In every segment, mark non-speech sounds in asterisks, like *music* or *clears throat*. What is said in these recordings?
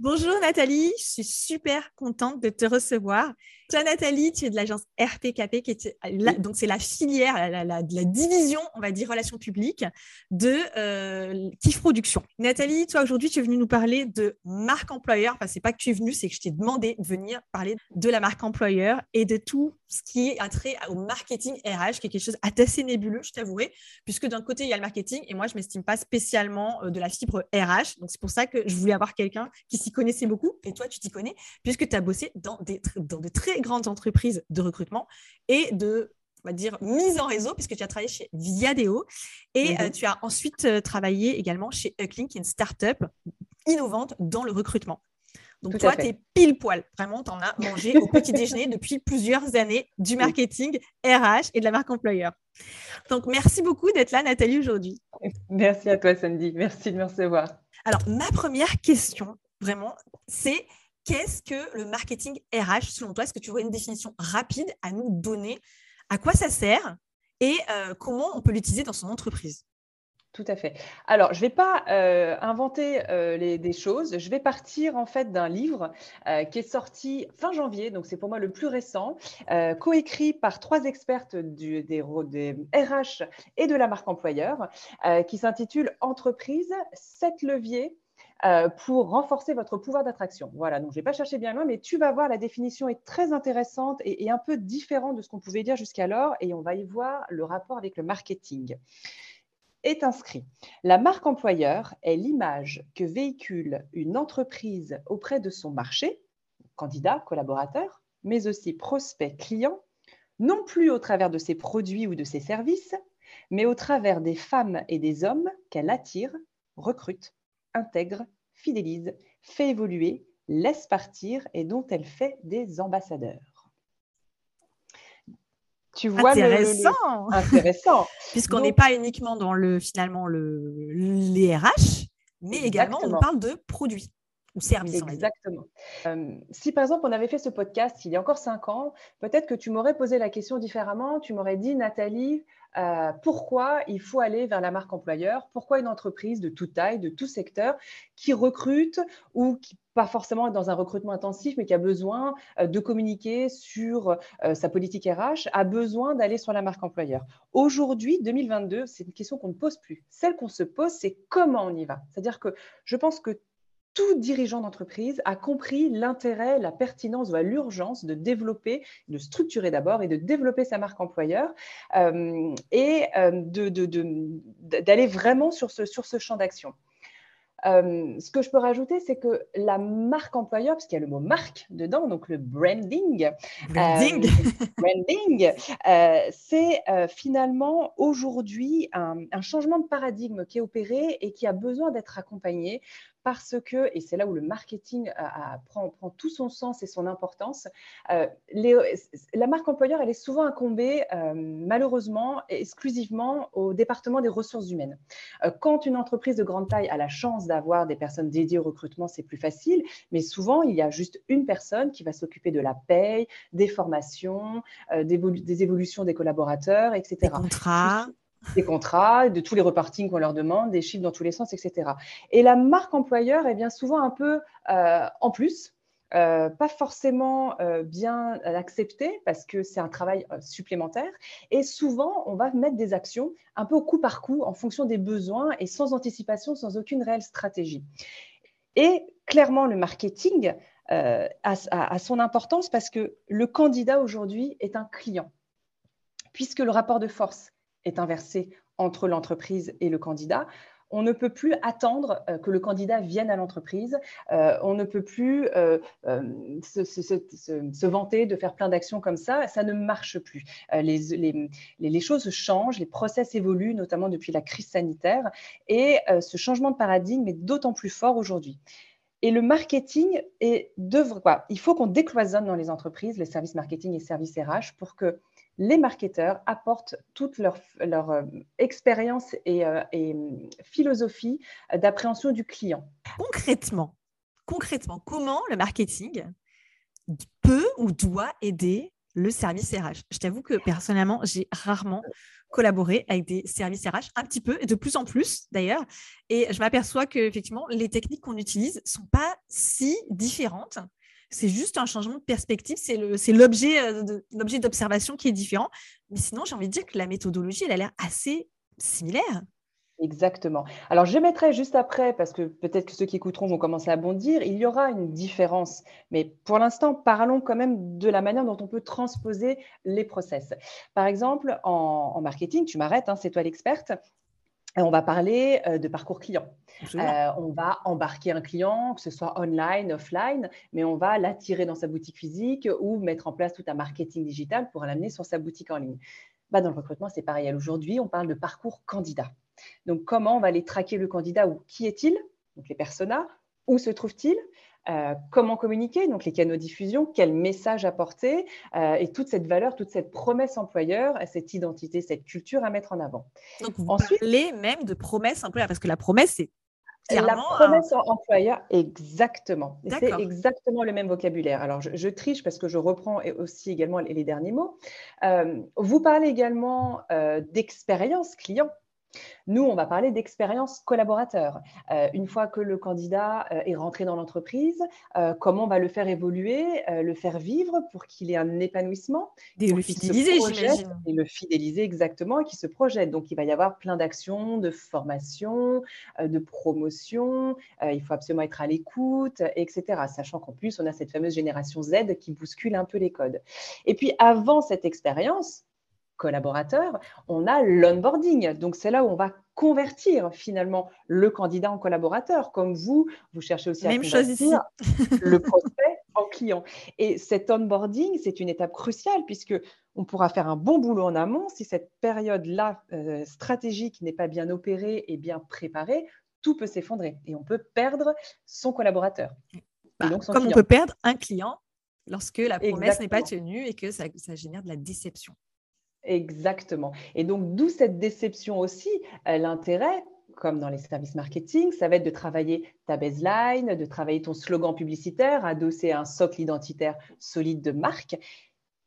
Bonjour Nathalie, je suis super contente de te recevoir. Toi Nathalie, tu es de l'agence RPKP, qui est donc c'est la filière, la, la, division, on va dire, relations publiques de euh, TIF Production. Nathalie, toi aujourd'hui, tu es venue nous parler de marque employeur. Enfin, c'est pas que tu es venue, c'est que je t'ai demandé de venir parler de la marque employeur et de tout ce qui est attrait au marketing RH, qui est quelque chose assez nébuleux, je t'avouerai, puisque d'un côté, il y a le marketing et moi, je ne m'estime pas spécialement euh, de la fibre RH. Donc, c'est pour ça que je voulais avoir quelqu'un qui s'y connaissait beaucoup. Et toi, tu t'y connais, puisque tu as bossé dans, des, dans de très grandes entreprises de recrutement et de on va dire mise en réseau puisque tu as travaillé chez Viadeo et euh, mhm. tu as ensuite euh, travaillé également chez Ucklink, une start-up innovante dans le recrutement. Donc, toi, tu es pile poil. Vraiment, tu en as mangé au petit déjeuner *laughs* depuis plusieurs années du marketing, RH et de la marque employeur. Donc, merci beaucoup d'être là, Nathalie, aujourd'hui. Merci à toi, Sandy. Merci de me recevoir. Alors, ma première question, vraiment, c'est qu'est-ce que le marketing RH selon toi? Est-ce que tu aurais une définition rapide à nous donner? À quoi ça sert? Et euh, comment on peut l'utiliser dans son entreprise? Tout à fait. Alors, je ne vais pas euh, inventer euh, des choses. Je vais partir en fait d'un livre qui est sorti fin janvier, donc c'est pour moi le plus récent, coécrit par trois expertes des, des, RH et de la marque employeur, qui s'intitule Entreprise, 7 leviers pour renforcer votre pouvoir d'attraction. Voilà, donc je ne vais pas chercher bien loin, mais tu vas voir, la définition est très intéressante et, et un peu différente de ce qu'on pouvait dire jusqu'alors, et on va y voir le rapport avec le marketing est inscrit. La marque employeur est l'image que véhicule une entreprise auprès de son marché, candidat, collaborateur, mais aussi prospect, client, non plus au travers de ses produits ou de ses services, mais au travers des femmes et des hommes qu'elle attire, recrute, intègre, fidélise, fait évoluer, laisse partir et dont elle fait des ambassadeurs. Tu vois intéressant. Intéressant. *laughs* Puisqu'on n'est pas uniquement dans le finalement le les RH, mais également on parle de produits ou. Exactement. Euh, si par exemple on avait fait ce podcast il y a encore cinq ans, peut-être que tu m'aurais posé la question différemment. Tu m'aurais dit Nathalie, euh, pourquoi il faut aller vers la marque employeur, pourquoi une entreprise de toute taille, de tout secteur, qui recrute ou qui pas forcément dans un recrutement intensif, mais qui a besoin euh, de communiquer sur sa politique RH, a besoin d'aller sur la marque employeur? Aujourd'hui, 2022, c'est une question qu'on ne pose plus. Celle qu'on se pose, c'est comment on y va? C'est-à-dire que je pense que tout dirigeant d'entreprise a compris l'intérêt, la pertinence ou l'urgence de développer, de structurer d'abord et de développer sa marque employeur euh, et d'aller vraiment sur ce, sur ce champ d'action. Euh, ce que je peux rajouter, c'est que la marque employeur, parce qu'il y a le mot marque dedans, donc le branding, branding, euh, *laughs* branding euh, c'est finalement aujourd'hui un, un, changement de paradigme qui est opéré et qui a besoin d'être accompagné parce que, et c'est là où le marketing prend, prend, tout son sens et son importance, euh, la marque employeur, elle est souvent incombée, euh, malheureusement, exclusivement au département des ressources humaines. Euh, quand une entreprise de grande taille a la chance d'avoir des personnes dédiées au recrutement, c'est plus facile, mais souvent, il y a juste une personne qui va s'occuper de la paye, des formations, des, évolutions des collaborateurs, etc. Des contrats des contrats, de tous les reportings qu'on leur demande, des chiffres dans tous les sens, etc. Et la marque employeur est bien souvent un peu euh, en plus, euh, pas forcément euh, bien accepté parce que c'est un travail supplémentaire. Et souvent, on va mettre des actions un peu au coup par coup en fonction des besoins et sans anticipation, sans aucune réelle stratégie. Et clairement, le marketing a son importance parce que le candidat aujourd'hui est un client, puisque le rapport de force est inversé entre l'entreprise et le candidat. On ne peut plus attendre euh, que le candidat vienne à l'entreprise. Euh, on ne peut plus euh, se, vanter de faire plein d'actions comme ça. Ça ne marche plus. Les, choses changent, les process évoluent, notamment depuis la crise sanitaire. Et ce changement de paradigme est d'autant plus fort aujourd'hui. Et le marketing est quoi, il faut qu'on décloisonne dans les entreprises les services marketing et services RH pour que les marketeurs apportent toute leur, euh, expérience et, euh, hum, philosophie d'appréhension du client. Concrètement, comment le marketing peut ou doit aider le service RH. Je t'avoue que personnellement, j'ai rarement collaboré avec des services RH, un petit peu, et de plus en plus d'ailleurs. Et je m'aperçois que effectivement, les techniques qu'on utilise sont pas si différentes. C'est juste un changement de perspective, c'est l'objet euh, l'objet d'observation qui est différent. Mais sinon, j'ai envie de dire que la méthodologie, elle a l'air assez similaire. Exactement. Alors, je mettrai juste après, parce que peut-être que ceux qui écouteront vont commencer à bondir, il y aura une différence. Mais pour l'instant, parlons quand même de la manière dont on peut transposer les process. Par exemple, en, marketing, tu m'arrêtes, hein, c'est toi l'experte. On va parler euh, de parcours client. Euh, on va embarquer un client, que ce soit online, offline, mais on va l'attirer dans sa boutique physique ou mettre en place tout un marketing digital pour l'amener sur sa boutique en ligne. Bah, dans le recrutement, c'est pareil. Aujourd'hui, on parle de parcours candidat. Donc, comment on va aller traquer le candidat ou qui est-il Donc, les personas. Où se trouve-t-il euh, comment communiquer, donc les canaux de diffusion, quel message apporter euh, et toute cette valeur, toute cette promesse employeur, cette identité, cette culture à mettre en avant. Donc vous Ensuite, parlez même de promesse employeur parce que la promesse c'est la promesse employeur, exactement. C'est exactement le même vocabulaire. Alors, je, triche parce que je reprends aussi également les, derniers mots. Euh, vous parlez également d'expérience client. Nous, on va parler d'expérience collaborateur. Euh, une fois que le candidat euh, est rentré dans l'entreprise, euh, comment on va le faire évoluer, le faire vivre pour qu'il ait un épanouissement Et le fidéliser, j'imagine. Et le fidéliser exactement et qu'il se projette. Donc, il va y avoir plein d'actions, de formation, de promotion. il faut absolument être à l'écoute, etc. Sachant qu'en plus, on a cette fameuse génération Z qui bouscule un peu les codes. Et puis, avant cette expérience, collaborateur, on a l'onboarding. Donc, c'est là où on va convertir finalement le candidat en collaborateur. Comme vous, vous cherchez aussi à convertir le *laughs* prospect en client. Et cet onboarding, c'est une étape cruciale puisque on pourra faire un bon boulot en amont. Si cette période-là euh, stratégique n'est pas bien opérée et bien préparée, tout peut s'effondrer et on peut perdre son collaborateur. Bah, comme on peut perdre un client lorsque la promesse n'est pas tenue et que ça génère de la déception. Exactement. Et donc, d'où cette déception aussi, euh, l'intérêt, comme dans les services marketing, ça va être de travailler ta baseline, de travailler ton slogan publicitaire, adosser un socle identitaire solide de marque.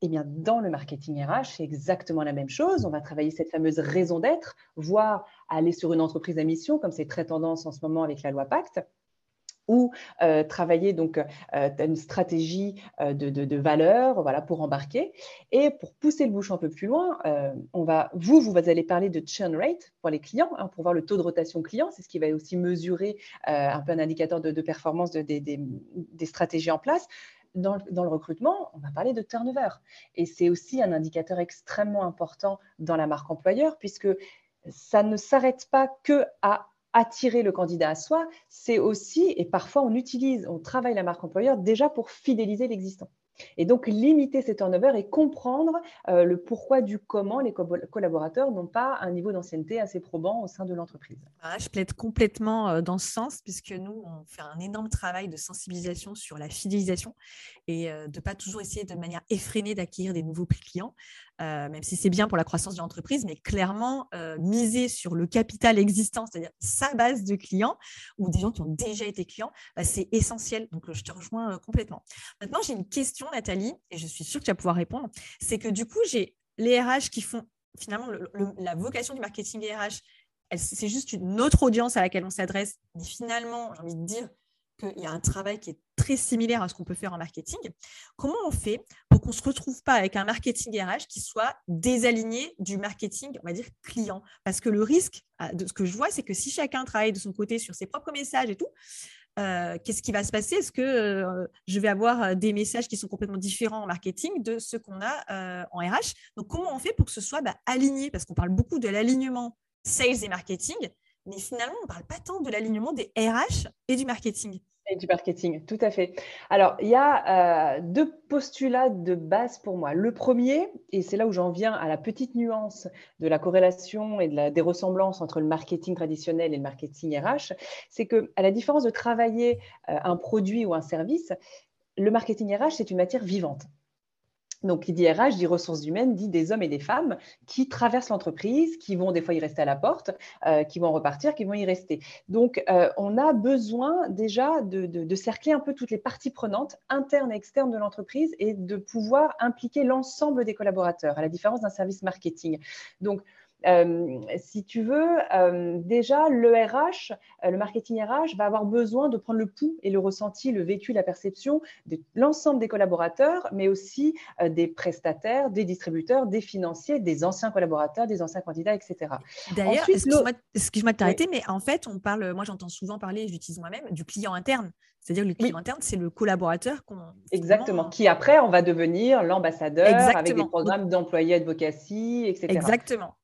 Eh bien, dans le marketing RH, c'est exactement la même chose. On va travailler cette fameuse raison d'être, voire aller sur une entreprise à mission, comme c'est très tendance en ce moment avec la loi Pacte ou euh, travailler donc euh, une stratégie euh, de, de, valeur voilà, pour embarquer. Et pour pousser le bouchon un peu plus loin, on va, vous, vous allez parler de churn rate pour les clients, hein, pour voir le taux de rotation client. C'est ce qui va aussi mesurer un peu un indicateur de, performance des, des, stratégies en place. Dans, dans, le recrutement, on va parler de turnover. Et c'est aussi un indicateur extrêmement important dans la marque employeur, puisque ça ne s'arrête pas que à attirer le candidat à soi, c'est aussi, et parfois on utilise, on travaille la marque employeur déjà pour fidéliser l'existant. Et donc, limiter ces turnovers et comprendre euh, le pourquoi du comment les collaborateurs n'ont pas un niveau d'ancienneté assez probant au sein de l'entreprise. Ah, je plaide complètement euh, dans ce sens, puisque nous, on fait un énorme travail de sensibilisation sur la fidélisation et euh, de ne pas toujours essayer de manière effrénée d'acquérir des nouveaux clients, même si c'est bien pour la croissance de l'entreprise, mais clairement, miser sur le capital existant, c'est-à-dire sa base de clients ou des gens qui ont déjà été clients, bah, c'est essentiel. Donc, je te rejoins complètement. Maintenant, j'ai une question Nathalie, et je suis sûre que tu vas pouvoir répondre, c'est que du coup, j'ai les RH qui font finalement la vocation du marketing RH, c'est juste une autre audience à laquelle on s'adresse. Mais finalement, j'ai envie de dire qu'il y a un travail qui est très similaire à ce qu'on peut faire en marketing. Comment on fait pour qu'on ne se retrouve pas avec un marketing RH qui soit désaligné du marketing, on va dire, client? Parce que le risque ah, de ce que je vois, c'est que si chacun travaille de son côté sur ses propres messages et tout, euh, qu'est-ce qui va se passer? Est-ce que euh, je vais avoir euh, des messages qui sont complètement différents en marketing de ceux qu'on a en RH Donc, comment on fait pour que ce soit bah, aligné? Parce qu'on parle beaucoup de l'alignement sales et marketing, mais finalement, on ne parle pas tant de l'alignement des RH et du marketing. Du marketing, tout à fait. Alors, il y a euh, deux postulats de base pour moi. Le premier, et c'est là où j'en viens à la petite nuance de la corrélation et des ressemblances entre le marketing traditionnel et le marketing RH, c'est que, à la différence de travailler euh, un produit ou un service, le marketing RH, c'est une matière vivante. Donc, qui dit RH ressources humaines, dit des hommes et des femmes qui traversent l'entreprise, qui vont des fois y rester à la porte, euh, qui vont repartir, qui vont y rester. Donc, euh, on a besoin déjà de, cercler un peu toutes les parties prenantes, internes et externes de l'entreprise, et de pouvoir impliquer l'ensemble des collaborateurs, à la différence d'un service marketing. Euh, si tu veux, euh, déjà, le RH, euh, le marketing RH va avoir besoin de prendre le pouls et le ressenti, le vécu, la perception de l'ensemble des collaborateurs, mais aussi des prestataires, des distributeurs, des financiers, des anciens collaborateurs, des anciens candidats, etc. D'ailleurs, excuse-moi de t'arrêter, mais en fait, on parle, moi j'entends souvent parler, j'utilise moi-même, du client interne. C'est-à-dire le client interne, c'est le collaborateur qu'on. Exactement. Qui après, on va devenir l'ambassadeur avec des programmes d'employés advocacy, etc. Exactement.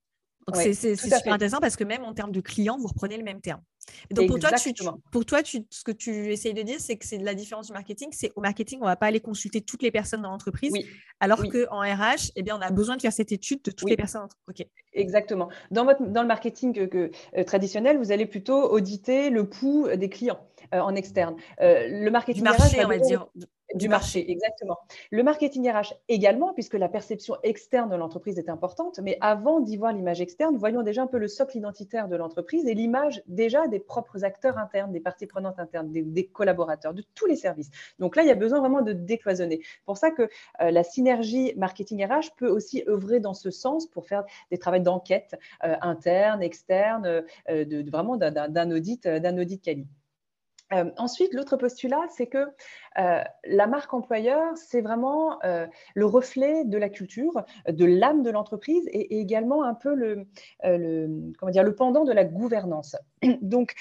Donc c'est super intéressant parce que même en termes de clients, vous reprenez le même terme. donc pour toi, pour toi ce que tu essayes de dire, c'est que c'est la différence du marketing. C'est au marketing, on ne va pas aller consulter toutes les personnes dans l'entreprise, alors qu'en RH, eh bien, on a besoin de faire cette étude de toutes les personnes. Exactement. Dans, votre, dans le marketing que, euh, traditionnel, vous allez plutôt auditer le pouls des clients euh, en externe. Euh, le marketing du marché, on va dire. Du marché, exactement. Le marketing RH également, puisque la perception externe de l'entreprise est importante. Mais avant d'y voir l'image externe, voyons déjà un peu le socle identitaire de l'entreprise et l'image déjà des propres acteurs internes, des parties prenantes internes, des, collaborateurs, de tous les services. Donc là, il y a besoin vraiment de décloisonner. pour ça que euh, la synergie marketing RH peut aussi œuvrer dans ce sens pour faire des travaux d'enquête euh, interne, externe, euh, de, vraiment d'un audit, d'un audit quali. Euh, ensuite, l'autre postulat, c'est que euh, la marque employeur, c'est vraiment euh, le reflet de la culture, de l'âme de l'entreprise et, également un peu le, comment dire, le pendant de la gouvernance. *clears throat* Donc,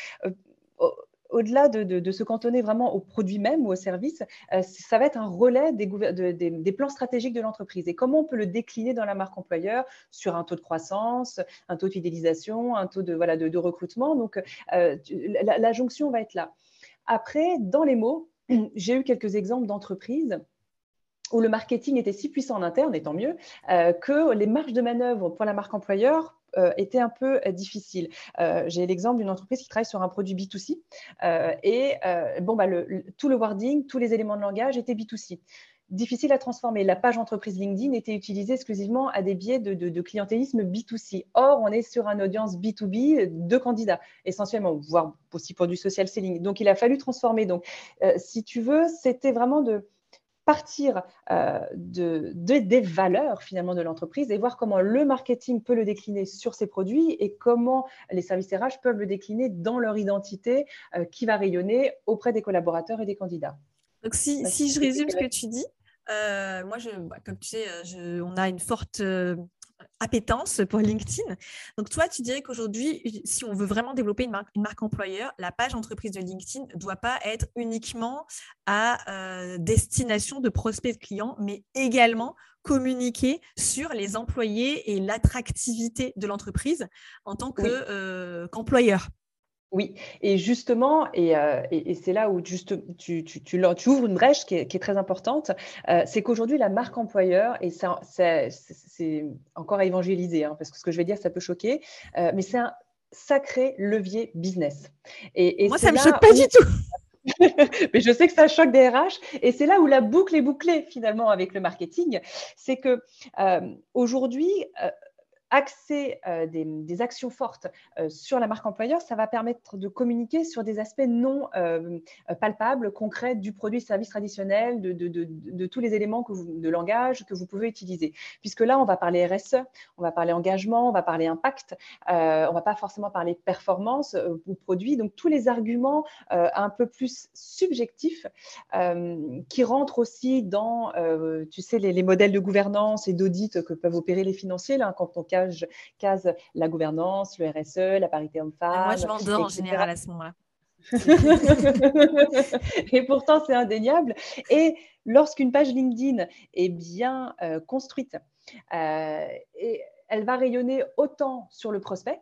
au-delà de, se cantonner vraiment au produit même ou au service, ça va être un relais des, plans stratégiques de l'entreprise. Et comment on peut le décliner dans la marque employeur sur un taux de croissance, un taux de fidélisation, un taux de, recrutement. Donc, la jonction va être là. Après, dans les mots, *clears throat* j'ai eu quelques exemples d'entreprises où le marketing était si puissant en interne, et tant mieux, euh, que les marges de manœuvre pour la marque employeur euh, étaient un peu euh, difficiles. J'ai l'exemple d'une entreprise qui travaille sur un produit B2C et bon, bah, tout le wording, tous les éléments de langage étaient B2C difficile à transformer. La page entreprise LinkedIn était utilisée exclusivement à des biais de, clientélisme B2C. Or, on est sur une audience B2B de candidats, essentiellement, voire aussi pour du social selling. Donc, il a fallu transformer. Donc, euh, si tu veux, c'était vraiment de partir euh, de, des valeurs finalement de l'entreprise et voir comment le marketing peut le décliner sur ses produits et comment les services RH peuvent le décliner dans leur identité euh, qui va rayonner auprès des collaborateurs et des candidats. Donc, si, si je résume ce que tu dis, euh, moi, je, bah, comme tu sais, euh, on a une forte euh, appétence pour LinkedIn. Donc, toi, tu dirais qu'aujourd'hui, si on veut vraiment développer une marque, employeur, la page entreprise de LinkedIn ne doit pas être uniquement à destination de prospects de clients, mais également communiquer sur les employés et l'attractivité de l'entreprise en tant qu'employeur. Oui, et justement, et, euh, c'est là où juste, tu, tu, ouvres une brèche qui est, très importante, euh, c'est qu'aujourd'hui, la marque employeur, et ça, c'est encore à évangéliser, hein, parce que ce que je vais dire, ça peut choquer, euh, mais c'est un sacré levier business. Et, Moi, ça ne me choque pas du *laughs* tout. mais je sais que ça choque des RH. Et c'est là où la boucle est bouclée finalement avec le marketing. C'est que aujourd'hui, axer euh, des, actions fortes euh, sur la marque employeur, ça va permettre de communiquer sur des aspects non euh, palpables, concrets du produit service traditionnel, de, tous les éléments de langage que vous pouvez utiliser. Puisque là, on va parler RSE, on va parler engagement, on va parler impact, on ne va pas forcément parler performance ou produit. Donc, tous les arguments un peu plus subjectifs qui rentrent aussi dans, tu sais, les, modèles de gouvernance et d'audit que peuvent opérer les financiers quand on case, la gouvernance, le RSE, la parité homme-femme. Moi, je m'endors en général à ce moment-là. *laughs* et pourtant, c'est indéniable. Et lorsqu'une page LinkedIn est bien euh, construite, euh, et elle va rayonner autant sur le prospect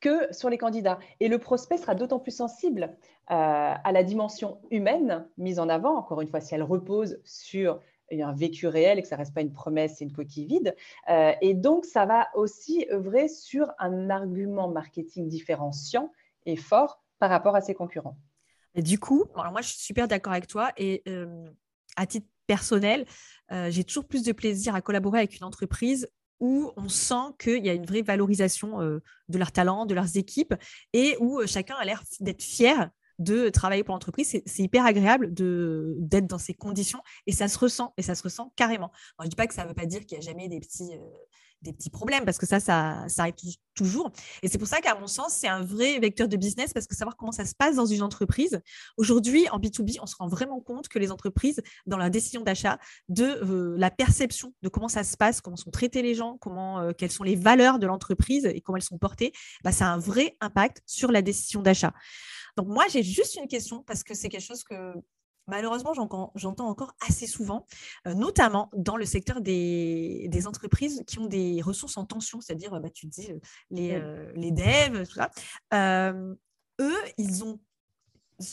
que sur les candidats. Et le prospect sera d'autant plus sensible euh, à la dimension humaine mise en avant, encore une fois, si elle repose sur un vécu réel et que ça reste pas une promesse et une coquille vide. Euh, et donc, ça va aussi œuvrer sur un argument marketing différenciant et fort par rapport à ses concurrents. du coup, moi, je suis super d'accord avec toi. Et euh, à titre personnel, j'ai toujours plus de plaisir à collaborer avec une entreprise où on sent qu'il y a une vraie valorisation de leurs talents, de leurs équipes, et où chacun a l'air d'être fier de travailler pour l'entreprise. C'est hyper agréable d'être dans ces conditions et ça se ressent, et ça se ressent carrément. je ne dis pas que ça ne veut pas dire qu'il n'y a jamais des petits, euh, des petits problèmes, parce que ça, ça, arrive toujours. Et c'est pour ça qu'à mon sens, c'est un vrai vecteur de business, parce que savoir comment ça se passe dans une entreprise, aujourd'hui, en B2B, on se rend vraiment compte que les entreprises, dans leur décision d'achat, de euh, la perception de comment ça se passe, comment sont traités les gens, comment, euh, quelles sont les valeurs de l'entreprise et comment elles sont portées, bah, ça a un vrai impact sur la décision d'achat. Donc moi, j'ai juste une question parce que c'est quelque chose que malheureusement j'entends encore assez souvent, euh, notamment dans le secteur des, entreprises qui ont des ressources en tension, c'est-à-dire, bah, tu dis, euh, les, euh, les devs, tout ça. eux, ils ont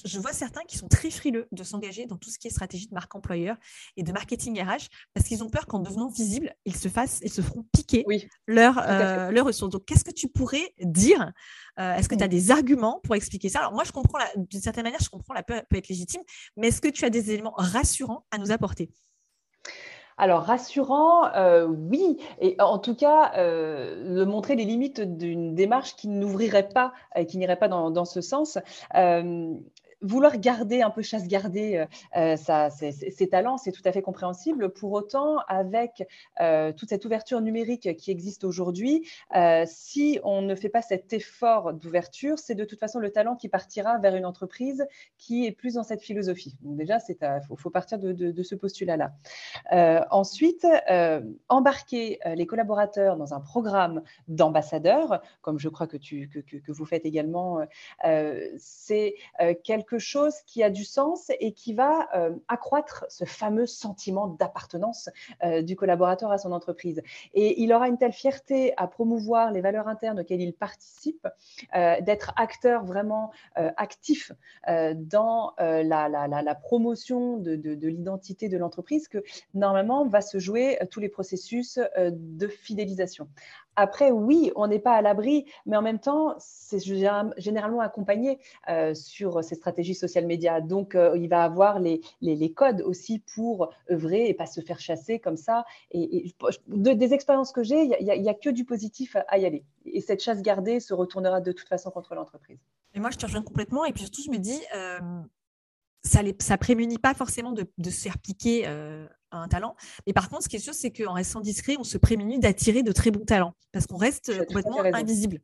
je vois certains qui sont très frileux de s'engager dans tout ce qui est stratégie de marque employeur et de marketing RH parce qu'ils ont peur qu'en devenant visibles, ils se fassent, ils se feront piquer leurs leur euh, ressources. Donc, qu'est-ce que tu pourrais dire euh, Est-ce que tu as des arguments pour expliquer ça? Alors, moi, je comprends, d'une certaine manière, je comprends, la peur peut être légitime, mais est-ce que tu as des éléments rassurants à nous apporter? Alors, rassurant, euh, oui. Et en tout cas, de montrer les limites d'une démarche qui n'ouvrirait pas et qui n'irait pas dans ce sens vouloir garder un peu chasse gardée euh, ça, ses talents, c'est tout à fait compréhensible. Pour autant, avec euh, toute cette ouverture numérique qui existe aujourd'hui, euh, si on ne fait pas cet effort d'ouverture, c'est de toute façon le talent qui partira vers une entreprise qui est plus dans cette philosophie. Donc déjà, il faut, faut, partir de, de, ce postulat-là. ensuite, embarquer les collaborateurs dans un programme d'ambassadeurs, comme je crois que, tu, que, que vous faites également, c'est quelque chose qui a du sens et qui va euh, accroître ce fameux sentiment d'appartenance euh, du collaborateur à son entreprise. Et il aura une telle fierté à promouvoir les valeurs internes auxquelles il participe, euh, d'être acteur vraiment actif dans la, promotion de l'identité de l'entreprise que normalement va se jouer tous les processus de fidélisation. Après, oui, on n'est pas à l'abri, mais en même temps, c'est généralement accompagné euh, sur ces stratégies social médias. Donc, euh, il va avoir les, codes aussi pour œuvrer et pas se faire chasser comme ça. Et, des expériences que j'ai, il n'y a, que du positif à y aller. Et cette chasse gardée se retournera de toute façon contre l'entreprise. Et moi, je te rejoins complètement. Et puis surtout, je me dis, euh, ça ne prémunit pas forcément de, de se faire piquer un talent. Mais par contre, ce qui est sûr, c'est qu'en restant discret, on se prémunit d'attirer de très bons talents parce qu'on reste complètement invisible.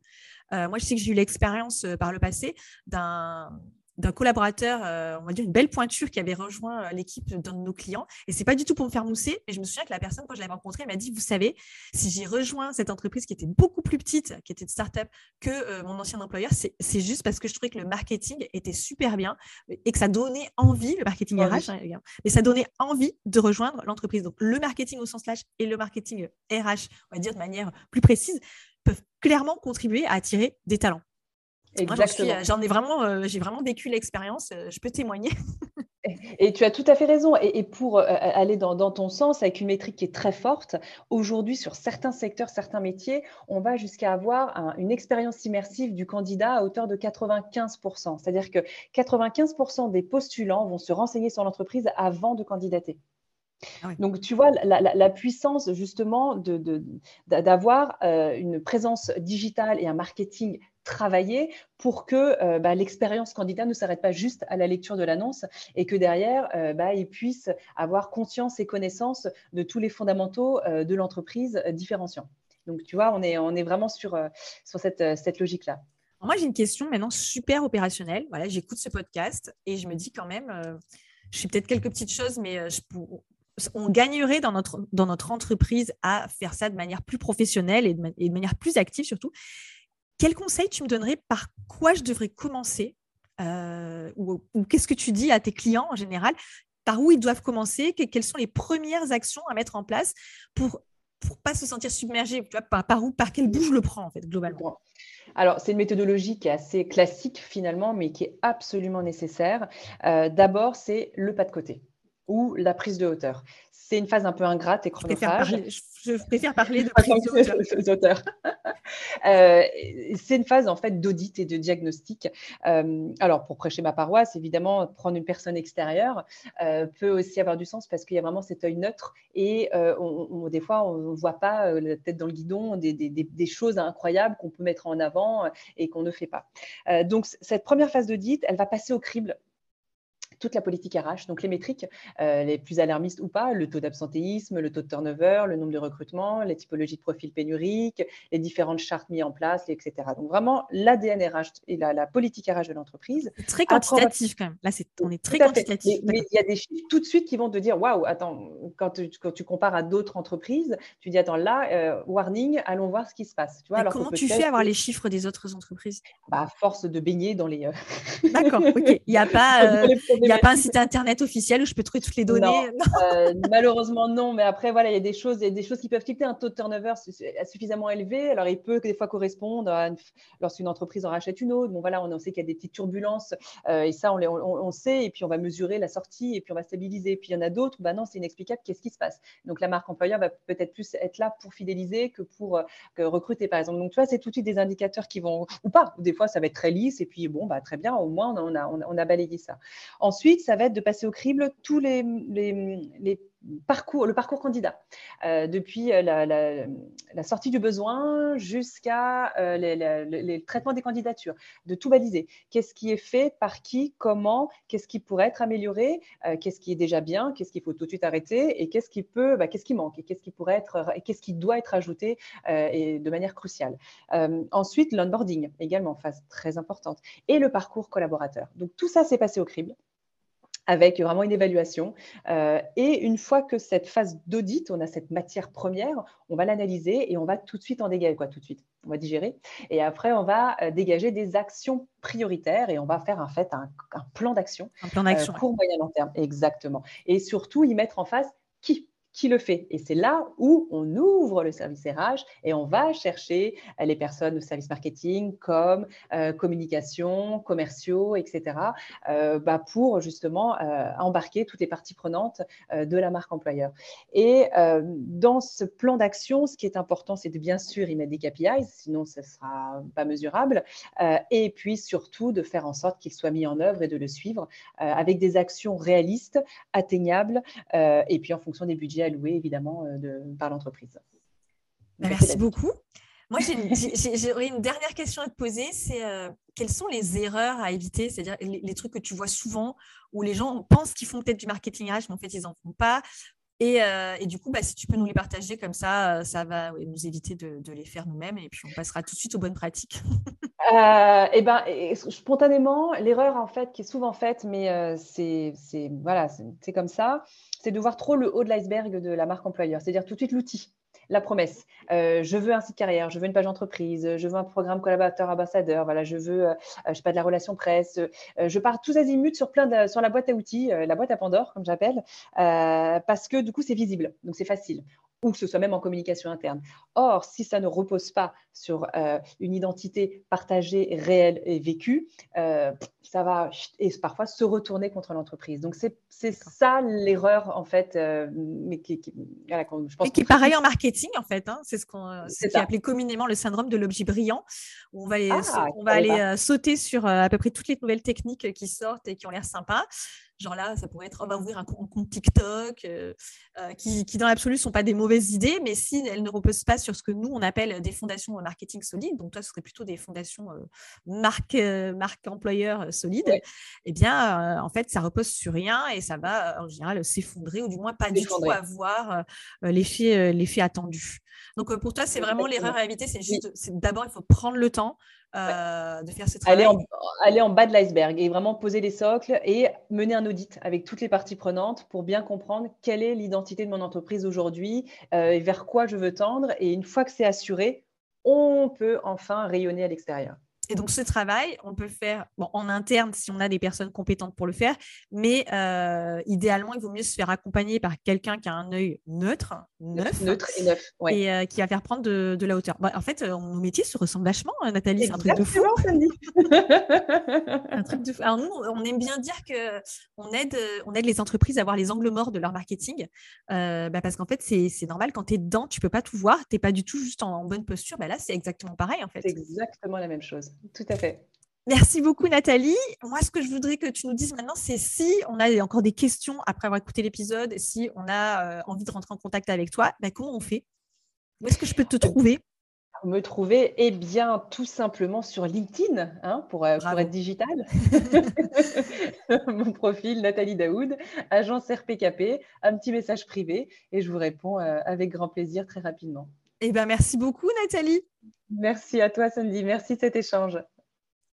Euh, moi, je sais que j'ai eu l'expérience euh, par le passé d'un d'un collaborateur, euh, on va dire une belle pointure qui avait rejoint euh, l'équipe d'un de nos clients. Et c'est pas du tout pour me faire mousser, mais je me souviens que la personne, quand je l'avais rencontrée, m'a dit, vous savez, si j'ai rejoint cette entreprise qui était beaucoup plus petite, qui était de start-up que euh, mon ancien employeur, c'est juste parce que je trouvais que le marketing était super bien et que ça donnait envie, le marketing RH, hein, mais ça donnait envie de rejoindre l'entreprise. Donc le marketing au sens large et le marketing RH, on va dire de manière plus précise, peuvent clairement contribuer à attirer des talents. Exactement. J'en ai vraiment, euh, j'ai vraiment vécu l'expérience. Euh, je peux témoigner. *laughs* Et tu as tout à fait raison. Et, pour euh, aller dans, ton sens, avec une métrique qui est très forte, aujourd'hui, sur certains secteurs, certains métiers, on va jusqu'à avoir une expérience immersive du candidat à hauteur de 95%. C'est-à-dire que 95% des postulants vont se renseigner sur l'entreprise avant de candidater. Ah Donc, tu vois, la, puissance justement d'avoir de, une présence digitale et un marketing travailler pour que euh, bah, l'expérience candidat ne s'arrête pas juste à la lecture de l'annonce et que derrière, euh, bah, il puisse avoir conscience et connaissance de tous les fondamentaux euh, de l'entreprise différenciants. Donc, tu vois, on est, on est vraiment sur, sur cette, cette logique-là. Moi, j'ai une question maintenant super opérationnelle. Voilà, j'écoute ce podcast et je me dis quand même, je fais peut-être quelques petites choses, mais je, on gagnerait dans notre, entreprise à faire ça de manière plus professionnelle et de manière plus active surtout. Quel conseil tu me donnerais par quoi je devrais commencer euh, ou, qu'est-ce que tu dis à tes clients en général? Par où ils doivent commencer? Quelles sont les premières actions à mettre en place pour pour pas se sentir submergé tu vois, par, où, par quel bout je le prends en fait globalement? Alors, c'est une méthodologie qui est assez classique finalement, mais qui est absolument nécessaire. Euh, d'abord, c'est le pas de côté. Ou la prise de hauteur. C'est une phase un peu ingrate et chronophage. Je préfère parler, *laughs* *laughs* de hauteur. Euh, c'est une phase en fait d'audit et de diagnostic. Euh, alors pour prêcher ma paroisse, évidemment, prendre une personne extérieure euh, peut aussi avoir du sens parce qu'il y a vraiment cet œil neutre et on, des fois on ne voit pas la tête dans le guidon des, des choses incroyables qu'on peut mettre en avant et qu'on ne fait pas. donc cette première phase d'audit, elle va passer au crible toute la politique RH, donc les métriques, euh, les plus alarmistes ou pas, le taux d'absentéisme, le taux de turnover, le nombre de recrutements, les typologies de profils pénuriques, les différentes chartes mises en place, etc. Donc vraiment l'ADN RH et la, politique RH de l'entreprise. Très quantitatif quand même. Là, on est très quantitatif. Mais, il y a des chiffres tout de suite qui vont te dire, waouh, attends, quand tu, quand tu, compares à d'autres entreprises, tu dis, attends, là, euh, warning, allons voir ce qui se passe. Tu vois, alors comment tu fais avoir les chiffres des autres entreprises? Bah, À force de baigner dans les... Euh, D'accord, ok. Il n'y a *laughs* pas... n'y a pas un site internet officiel où je peux trouver toutes les données? Euh, Malheureusement, non. Mais après, voilà, il y a des choses, des choses qui peuvent quitter un taux de turnover suffisamment élevé. Alors, il peut que des fois correspondre lorsqu'une entreprise en rachète une autre. Bon, voilà, on, sait qu'il y a des petites turbulences euh, et ça, on, on, sait. Et puis, on va mesurer la sortie et puis on va stabiliser. Puis, il y en a d'autres, bah non, c'est inexplicable. Qu'est-ce qui se passe? Donc, la marque employeur va peut-être plus être là pour fidéliser que pour euh, recruter, par exemple. Donc, tu vois, c'est tout de suite des indicateurs qui vont, ou pas. Des fois, ça va être très lisse et puis, bon, bah, très bien, au moins, on a, on a balayé ça. Ensuite, ça va être de passer au crible tous le parcours candidat, euh, depuis euh, la, sortie du besoin jusqu'à euh, les, des candidatures, de tout baliser. Qu'est-ce qui est fait, par qui, comment, qu'est-ce qui pourrait être amélioré, qu'est-ce qui est déjà bien, qu'est-ce qu'il faut tout de suite arrêter et qu'est-ce qui peut, bah, qu'est-ce qui manque et qu'est-ce qui pourrait être, et qu'est-ce qui doit être ajouté et de manière cruciale. ensuite, l'onboarding, également phase très importante, et le parcours collaborateur. Donc tout ça s'est passé au crible avec vraiment une évaluation. Euh, et une fois que cette phase d'audit, on a cette matière première, on va l'analyser et on va tout de suite en dégager, quoi, tout de suite, on va digérer. Et après, on va euh, dégager des actions prioritaires et on va faire en fait un, plan d'action. Un plan d'action. Euh, court, moyen, long terme, exactement. Et surtout, y mettre en face qui le fait. Et c'est là où on ouvre le service RH et on va chercher euh, les personnes au service marketing, comme euh, communication, commerciaux, etc., euh, bah pour justement embarquer toutes les parties prenantes de la marque employeur. Et dans ce plan d'action, ce qui est important, c'est de bien sûr y mettre des KPIs, sinon ce ne sera pas mesurable. et puis surtout de faire en sorte qu'il soit mis en œuvre et de le suivre avec des actions réalistes, atteignables, et puis en fonction des budgets alloués évidemment euh, de, par l'entreprise. Merci beaucoup. Moi, j'aurais une dernière question à te poser, c'est euh, quelles sont les erreurs à éviter, c'est-à-dire les, trucs que tu vois souvent où les gens pensent qu'ils font peut-être du marketing RH, mais en fait, ils n'en font pas. Et, euh, et, du coup, bah, si tu peux nous les partager comme ça, ça va nous éviter de, les faire nous-mêmes et puis on passera tout de suite aux bonnes pratiques. *laughs* eh ben, spontanément, l'erreur en fait qui est souvent faite, mais c'est voilà, c'est comme ça, c'est de voir trop le haut de l'iceberg de la marque employeur, c'est-à-dire tout de suite l'outil, la promesse. Euh, je veux un site carrière, je veux une page entreprise, je veux un programme collaborateur ambassadeur, voilà, je veux, euh, je sais pas, de la relation presse. Euh, je pars tous azimuts sur plein sur la boîte à outils, la boîte à Pandore, comme j'appelle, parce que du coup, c'est visible, donc c'est facile ou que ce soit même en communication interne. Or, si ça ne repose pas sur euh, une identité partagée, réelle et vécue, euh, ça va et parfois se retourner contre l'entreprise. Donc, c'est ça l'erreur, en fait, euh, mais qui, qui, je pense qui est pareil en marketing, en fait. Hein. c'est ce qu'on est appelé communément le syndrome de l'objet brillant, où on va, ah, on va aller sauter sur à peu près toutes les nouvelles techniques qui sortent et qui ont l'air sympas. Genre là, ça pourrait être, on va ouvrir un compte TikTok, euh, euh, qui, qui, dans l'absolu ne sont pas des mauvaises idées, mais si elles ne reposent pas sur ce que nous, on appelle des fondations marketing solides, donc toi, ce serait plutôt des fondations euh, marque, marque employeur solides, eh bien, en fait, ça repose sur rien et ça va, en général, s'effondrer ou du moins pas du tout avoir l'effet attendu. Donc, pour toi, c'est vraiment l'erreur à éviter, c'est juste, d'abord, il faut prendre le temps euh, de faire ce travail. Aller en, bas de l'iceberg et vraiment poser les socles et mener un audit avec toutes les parties prenantes pour bien comprendre quelle est l'identité de mon entreprise aujourd'hui euh, et vers quoi je veux tendre. Et une fois que c'est assuré, on peut enfin rayonner à l'extérieur. Et donc, ce travail, on peut le faire en interne si on a des personnes compétentes pour le faire, mais euh, idéalement, il vaut mieux se faire accompagner par quelqu'un qui a un œil neutre, neuf, neutre et neuf, et euh, qui va faire prendre de, la hauteur. Bah, en fait, euh, nos métiers se ressemblent vachement, Nathalie. C'est un truc de fou. *laughs* un truc de fou. Alors nous, on aime bien dire que on aide, on aide les entreprises à voir les angles morts de leur marketing, bah, parce qu'en fait, c'est normal quand tu es dedans, tu peux pas tout voir, tu n'es pas du tout juste en, bonne posture. Bah, là, c'est exactement pareil en fait. C'est exactement la même chose. Tout à fait. Merci beaucoup Nathalie. Moi, ce que je voudrais que tu nous dises maintenant, c'est si on a encore des questions après avoir écouté l'épisode, si on a euh, envie de rentrer en contact avec toi, bah, comment on fait? Où est-ce que je peux te trouver? Me trouver Eh bien, tout simplement sur LinkedIn, hein, pour, euh, pour, être digital. *laughs* Mon profil, Nathalie Daoud, agence RPKP, un petit message privé et je vous réponds euh, avec grand plaisir très rapidement. Eh bien, merci beaucoup, Nathalie. Merci à toi, Sandy. Merci de cet échange.